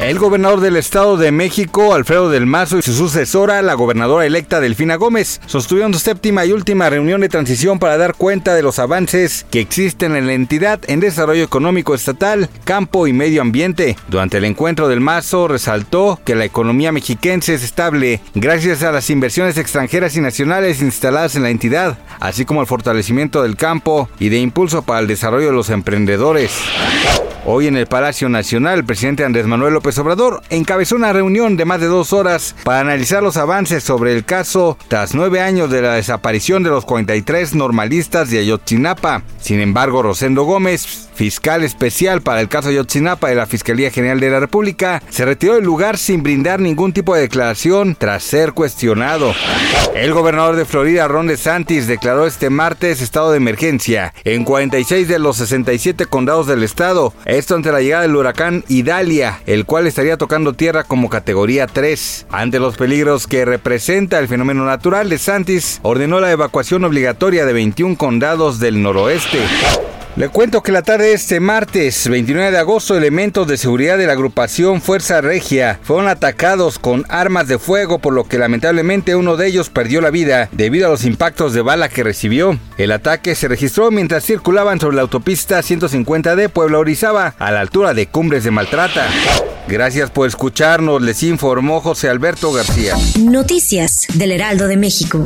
El gobernador del Estado de México, Alfredo del Mazo, y su sucesora, la gobernadora electa Delfina Gómez, sostuvieron su séptima y última reunión de transición para dar cuenta de los avances que existen en la entidad en desarrollo económico estatal, campo y medio ambiente. Durante el encuentro del Mazo resaltó que la economía mexiquense es estable gracias a las inversiones extranjeras y nacionales instaladas en la entidad, así como el fortalecimiento del campo y de impulso para el desarrollo de los emprendedores. Hoy en el Palacio Nacional, el presidente Andrés Manuel López Obrador encabezó una reunión de más de dos horas para analizar los avances sobre el caso tras nueve años de la desaparición de los 43 normalistas de Ayotzinapa. Sin embargo, Rosendo Gómez, fiscal especial para el caso Ayotzinapa de la Fiscalía General de la República, se retiró del lugar sin brindar ningún tipo de declaración tras ser cuestionado. El gobernador de Florida, Ron DeSantis, declaró este martes estado de emergencia en 46 de los 67 condados del estado, esto ante la llegada del huracán Idalia, el cual estaría tocando tierra como categoría 3. Ante los peligros que representa el fenómeno natural, DeSantis ordenó la evacuación obligatoria de 21 condados del noroeste. Le cuento que la tarde de este martes 29 de agosto elementos de seguridad de la agrupación Fuerza Regia fueron atacados con armas de fuego por lo que lamentablemente uno de ellos perdió la vida debido a los impactos de bala que recibió. El ataque se registró mientras circulaban sobre la autopista 150 de Puebla Orizaba a la altura de Cumbres de Maltrata. Gracias por escucharnos, les informó José Alberto García. Noticias del Heraldo de México.